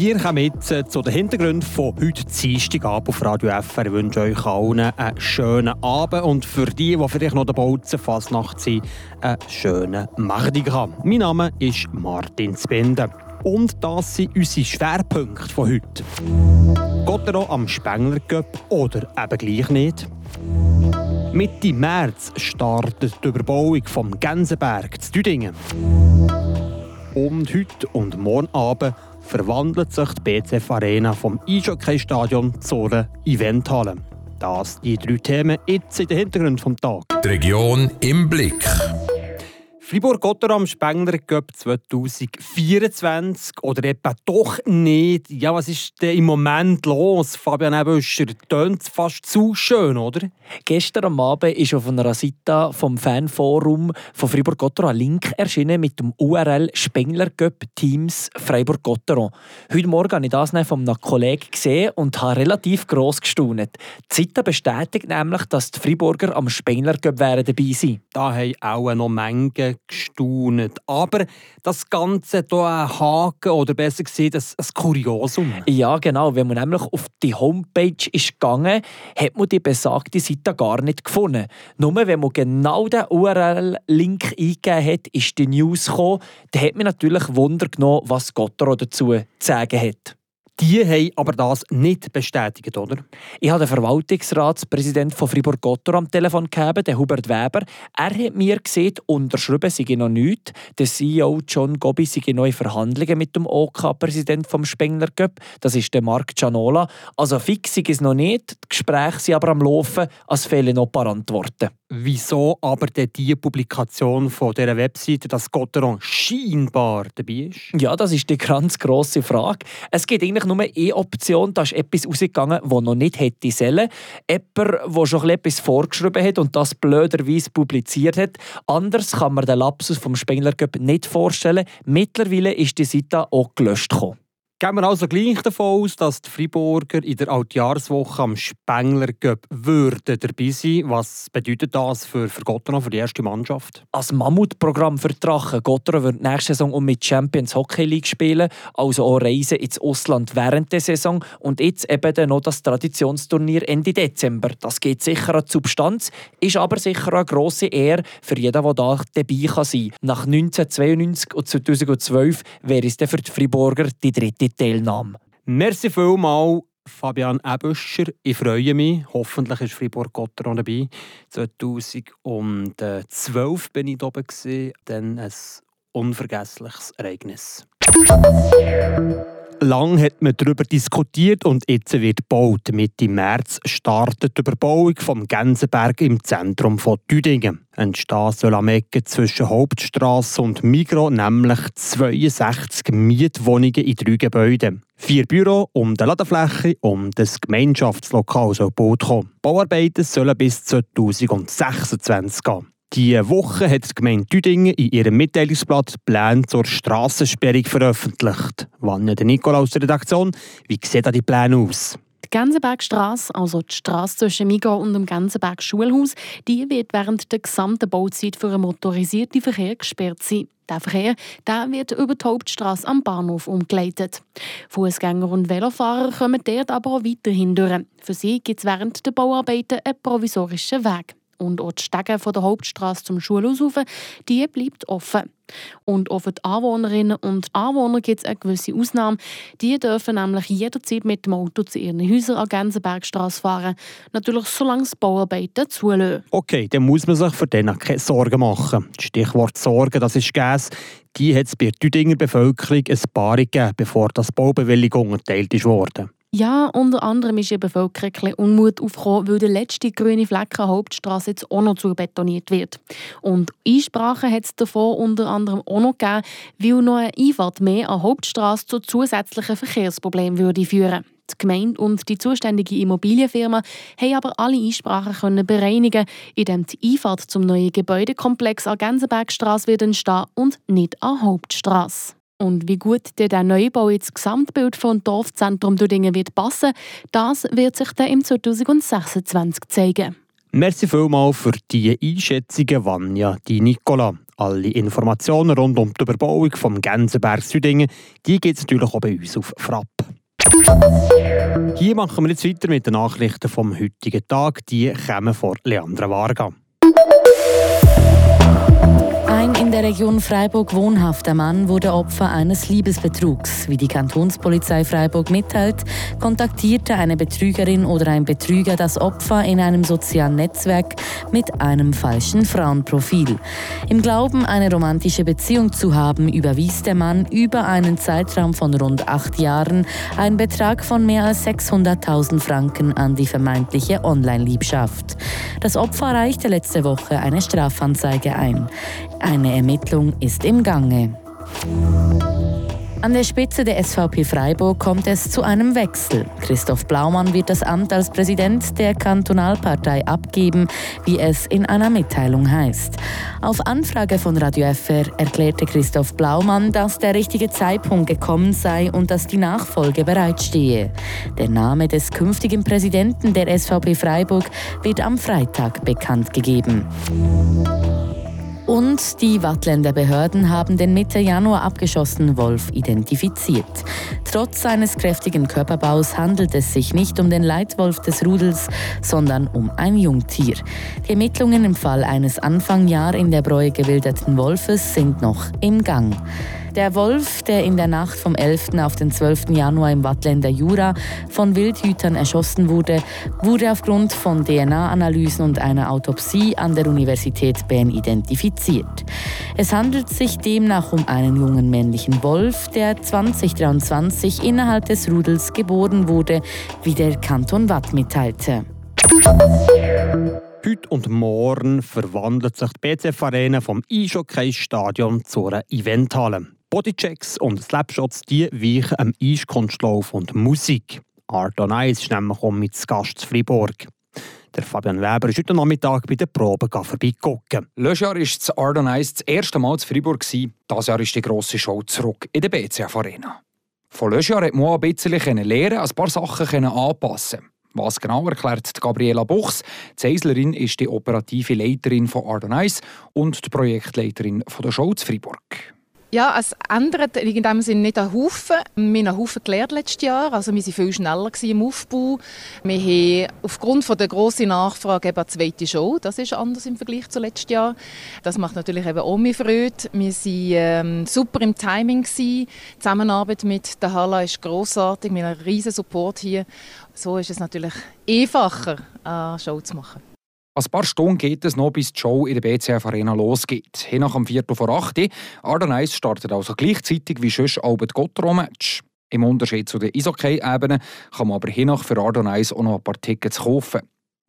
Wir kommen jetzt äh, zu den Hintergründen von heute Dienstagabend auf Radio FR. Ich wünsche euch allen einen schönen Abend und für die, die vielleicht noch der Bautzen Fasnacht sind, einen schönen Mardigan. Mein Name ist Martin Spinde. Und das sind unsere Schwerpunkte von heute. Gottero am Spengler oder eben gleich nicht? Mitte März startet die Überbauung vom Gänseberg zu Düdingen. Und heute und morgen Abend verwandelt sich die BCF Arena vom Eishockey-Stadion zu einer Eventhalle. Das die drei Themen jetzt in den Hintergrund vom Tag. Die Region im Blick. Fribourg-Gotteram Spengler Cup 2024 oder etwa doch nicht. Ja, was ist denn im Moment los? Fabian Ebüscher, tönt fast zu schön, oder? Gestern am Abend ist auf einer Seite vom Fanforum von Fribourg-Gotteron ein Link erschienen mit dem URL Spengler Cup Teams Freiburg-Gotteron. Heute Morgen habe ich das von einem Kollegen gesehen und habe relativ gross gestaunt. Die Seite bestätigt nämlich, dass die Friburger am Spengler Cup dabei sein. Da haben auch noch Menge gestaunt. Aber das Ganze hier ein Haken oder besser gesagt ein, ein Kuriosum. Ja, genau. Wenn man nämlich auf die Homepage ist gegangen, hat man die besagte Seite gar nicht gefunden. Nur wenn man genau den URL-Link eingegeben hat, ist die News gekommen. Da hat man natürlich Wunder genommen, was Gottero dazu zu sagen hat. Die haben aber das nicht bestätigt, oder? Ich habe den Verwaltungsratspräsidenten von Fribourg-Gottor am Telefon gehabt, den Hubert Weber. Er hat mir gesagt, unterschrieben sei noch nichts. Der CEO John Gobi sei in neue Verhandlungen mit dem OK-Präsident vom Spengler Cup. Das ist der Marc Gianola. Also fix ist es noch nicht. Die Gespräche sind aber am Laufen, es fehlen noch ein paar Antworten. Wieso aber denn die Publikation von dieser Webseite, dass Gotteron scheinbar dabei ist? Ja, das ist die ganz grosse Frage. Es gibt eigentlich nur eine Option, da ist etwas rausgegangen, das noch nicht hätte sollen. Jemand, der schon etwas vorgeschrieben hat und das blöderweise publiziert hat. Anders kann man den Lapsus vom Spengler nicht vorstellen. Mittlerweile ist die Seite auch gelöscht gekommen. Gehen wir also gleich davon aus, dass die Friburger in der Altjahreswoche am Spengler würden dabei sein. Was bedeutet das für, für Gotteron, für die erste Mannschaft? Als Mammutprogramm für Drachen. Gotteron wird nächste Saison um mit Champions Hockey League spielen, also auch Reisen ins Ausland während der Saison und jetzt eben noch das Traditionsturnier Ende Dezember. Das geht sicher an die Substanz, ist aber sicher eine grosse Ehre für jeden, der da dabei kann sein. Nach 1992 und 2012 wäre es für die Friburger die dritte die Teilnahme. Merci vielmals, Fabian Ebüscher. Ich freue mich. Hoffentlich ist Fribourg Gotteron dabei. 2012 bin ich oben, dann ein unvergessliches Ereignis. Lang hat man darüber diskutiert und jetzt wird gebaut. Mitte März startet die Überbauung vom Gänseberg im Zentrum von Düdingen. Entstehen soll am Ecke zwischen Hauptstraße und Migro nämlich 62 Mietwohnungen in drei Gebäuden. Vier Büro um die Ladefläche und das Gemeinschaftslokal soll gebaut kommen. Bauarbeiten sollen bis 2026 gehen. Diese Woche hat die Gemeinde Düdingen in ihrem Mitteilungsblatt Pläne zur Strassensperrung veröffentlicht. Wann der Nikola aus der Redaktion, wie sehen da die Pläne aus? Die Gänsebergstrasse, also die Strasse zwischen Migo und dem Gänseberg Schulhaus, die wird während der gesamten Bauzeit für einen motorisierten Verkehr gesperrt sein. Der Verkehr der wird über die Hauptstrasse am Bahnhof umgeleitet. Fußgänger und Velofahrer kommen dort aber auch weiterhin durch. Für sie gibt es während der Bauarbeiten einen provisorischen Weg. Und auch die Stege von der Hauptstraße zum Schulhaus rauf, die bleibt offen. Und auch für die Anwohnerinnen und Anwohner gibt es eine gewisse Ausnahme. Die dürfen nämlich jederzeit mit dem Auto zu ihren Häusern an Gänsebergstrasse fahren. Natürlich, solange es Bauarbeiten zulassen. Okay, dann muss man sich für den keine Sorgen machen. Stichwort Sorgen, das ist Gas. Die hat es bei der Tüdinger Bevölkerung ein paar gegeben, bevor das Baubewilligung erteilt wurde. Ja, unter anderem ist der Bevölkerung Unmut aufgekommen, weil der letzte grüne Fleck an Hauptstraße jetzt auch noch zu betoniert wird. Und Einsprachen hat es davon unter anderem auch noch gegeben, weil noch eine Einfahrt mehr an Hauptstraße zu zusätzlichen Verkehrsproblemen würde führen die Gemeinde und die zuständige Immobilienfirma haben aber alle Einsprachen können bereinigen, indem die Einfahrt zum neuen Gebäudekomplex an Gänsebergstraße wird entstehen und nicht an Hauptstraße. Und wie gut der Neubau ins Gesamtbild vom Dorfzentrum Düdingen wird passen, das wird sich dann im 2026 zeigen. Merci vielmals für diese Einschätzungen, Vanja, die Nicola. Alle Informationen rund um die Überbauung vom Gänseberg Südingen, die gibt es natürlich auch bei uns auf Frapp. Hier machen wir jetzt weiter mit den Nachrichten vom heutigen Tag. Die kommen von Leandra Varga. In der Region Freiburg wohnhafter Mann wurde Opfer eines Liebesbetrugs. Wie die Kantonspolizei Freiburg mitteilt, kontaktierte eine Betrügerin oder ein Betrüger das Opfer in einem sozialen Netzwerk mit einem falschen Frauenprofil. Im Glauben, eine romantische Beziehung zu haben, überwies der Mann über einen Zeitraum von rund acht Jahren einen Betrag von mehr als 600.000 Franken an die vermeintliche Online-Liebschaft. Das Opfer reichte letzte Woche eine Strafanzeige ein. Eine Ermittlung ist im Gange. An der Spitze der SVP Freiburg kommt es zu einem Wechsel. Christoph Blaumann wird das Amt als Präsident der Kantonalpartei abgeben, wie es in einer Mitteilung heißt. Auf Anfrage von Radio FR erklärte Christoph Blaumann, dass der richtige Zeitpunkt gekommen sei und dass die Nachfolge bereitstehe. Der Name des künftigen Präsidenten der SVP Freiburg wird am Freitag bekannt gegeben. Und die Wattländer Behörden haben den Mitte Januar abgeschossenen Wolf identifiziert. Trotz seines kräftigen Körperbaus handelt es sich nicht um den Leitwolf des Rudels, sondern um ein Jungtier. Die Ermittlungen im Fall eines Anfangjahr in der Bräue gewilderten Wolfes sind noch im Gang. Der Wolf, der in der Nacht vom 11. auf den 12. Januar im Wattländer Jura von Wildhütern erschossen wurde, wurde aufgrund von DNA-Analysen und einer Autopsie an der Universität Bern identifiziert. Es handelt sich demnach um einen jungen männlichen Wolf, der 2023 innerhalb des Rudels geboren wurde, wie der Kanton Watt mitteilte. Heute und morgen verwandelt sich die BCF Arena vom Eishockey-Stadion zu einer Eventhalle. Bodychecks und Slapshots die weichen am Eiskunstlauf und Musik. Art on Ice ist nämlich auch mit Gast zu Fribourg. Der Fabian Weber ist heute Nachmittag bei den Proben vorbeigeguckt. Letztes Jahr war das Art on Ice das erste Mal zu Fribourg. Dieses Jahr ist die grosse Show zurück in der BCF Arena. Von letztes Jahr konnte man ein bisschen lernen, ein paar Sachen anpassen. Was genau erklärt Gabriela Buchs. Die Eislerin ist die operative Leiterin von Art on und die Projektleiterin von der Show zu Fribourg. Ja, es ändert in dem Sinne nicht einen Haufen. Wir haben einen Haufen gelernt letztes Jahr. Also wir waren viel schneller im Aufbau. Wir haben aufgrund der grossen Nachfrage eine zweite Show. Das ist anders im Vergleich zu letztes Jahr. Das macht natürlich eben auch mehr Freude. Wir waren ähm, super im Timing. Gewesen. Die Zusammenarbeit mit der Hala ist grossartig. Wir haben einen riesen Support hier. So ist es natürlich einfacher, eine Show zu machen. Ein paar Stunden geht es noch, bis die Show in der BCF Arena losgeht. Hier nach dem Viertel vor 8 Uhr. Arden startet also gleichzeitig wie sonst auch das Gotteron-Match. Im Unterschied zu den Eishockey-Ebenen kann man aber hiernach für Arden auch noch ein paar Tickets kaufen.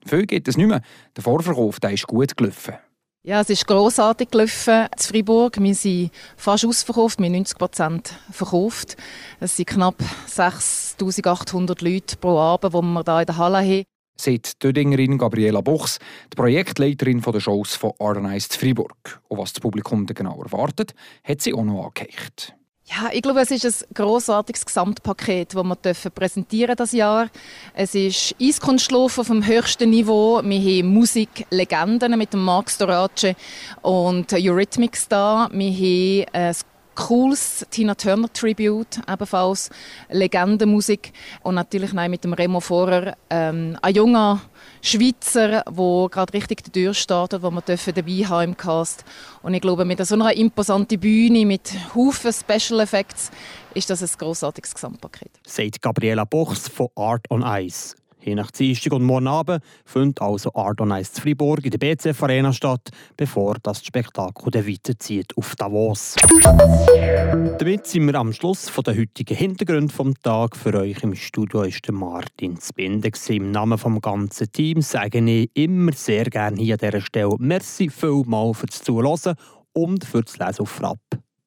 Viel geht es nicht mehr. Der Vorverkauf der ist gut gelaufen. Ja, es ist grossartig gelaufen in Freiburg. Wir sind fast ausverkauft, wir haben 90 Prozent verkauft. Es sind knapp 6800 Leute pro Abend, die wir hier in der Halle haben sagt Dödingerin Gabriela Buchs, die Projektleiterin der Shows von Ardenized Fribourg. Und was das Publikum genau erwartet, hat sie auch noch angehängt. Ja, ich glaube, es ist ein grossartiges Gesamtpaket, das wir präsentieren das Jahr. Es ist Eiskunstlauf auf dem höchsten Niveau. Wir haben Musiklegenden mit dem Max Dorace und Eurythmics da. Wir haben ein cooles Tina Turner Tribute, ebenfalls Legendenmusik und natürlich mit dem Remo Vorer, ähm, ein junger Schweizer, der gerade richtig die Tür startet, wo wir dabei haben im Cast. Und ich glaube, mit so einer imposanten Bühne, mit Haufen Special Effects, ist das ein großartiges Gesamtpaket. Sagt Gabriela Bochs von Art on Ice. Je nach Dienstag und morgen Abend findet also Art on Ice Fribourg in der BCF Arena statt, bevor das Spektakel dann weiterzieht auf Davos. Damit sind wir am Schluss von der heutigen Hintergrund vom Tag. Für euch im Studio ist der Martin Zbinder. Im Namen des ganzen Teams sage ich immer sehr gerne hier an dieser Stelle Merci vielmals fürs Zuhören und fürs Lesen auf Frapp.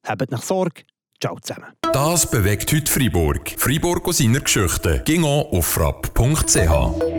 Habt nach Sorge. Ciao zusammen. Das bewegt heute Freiburg. Freiburg aus seiner Geschichte. Ging auf frapp.ch.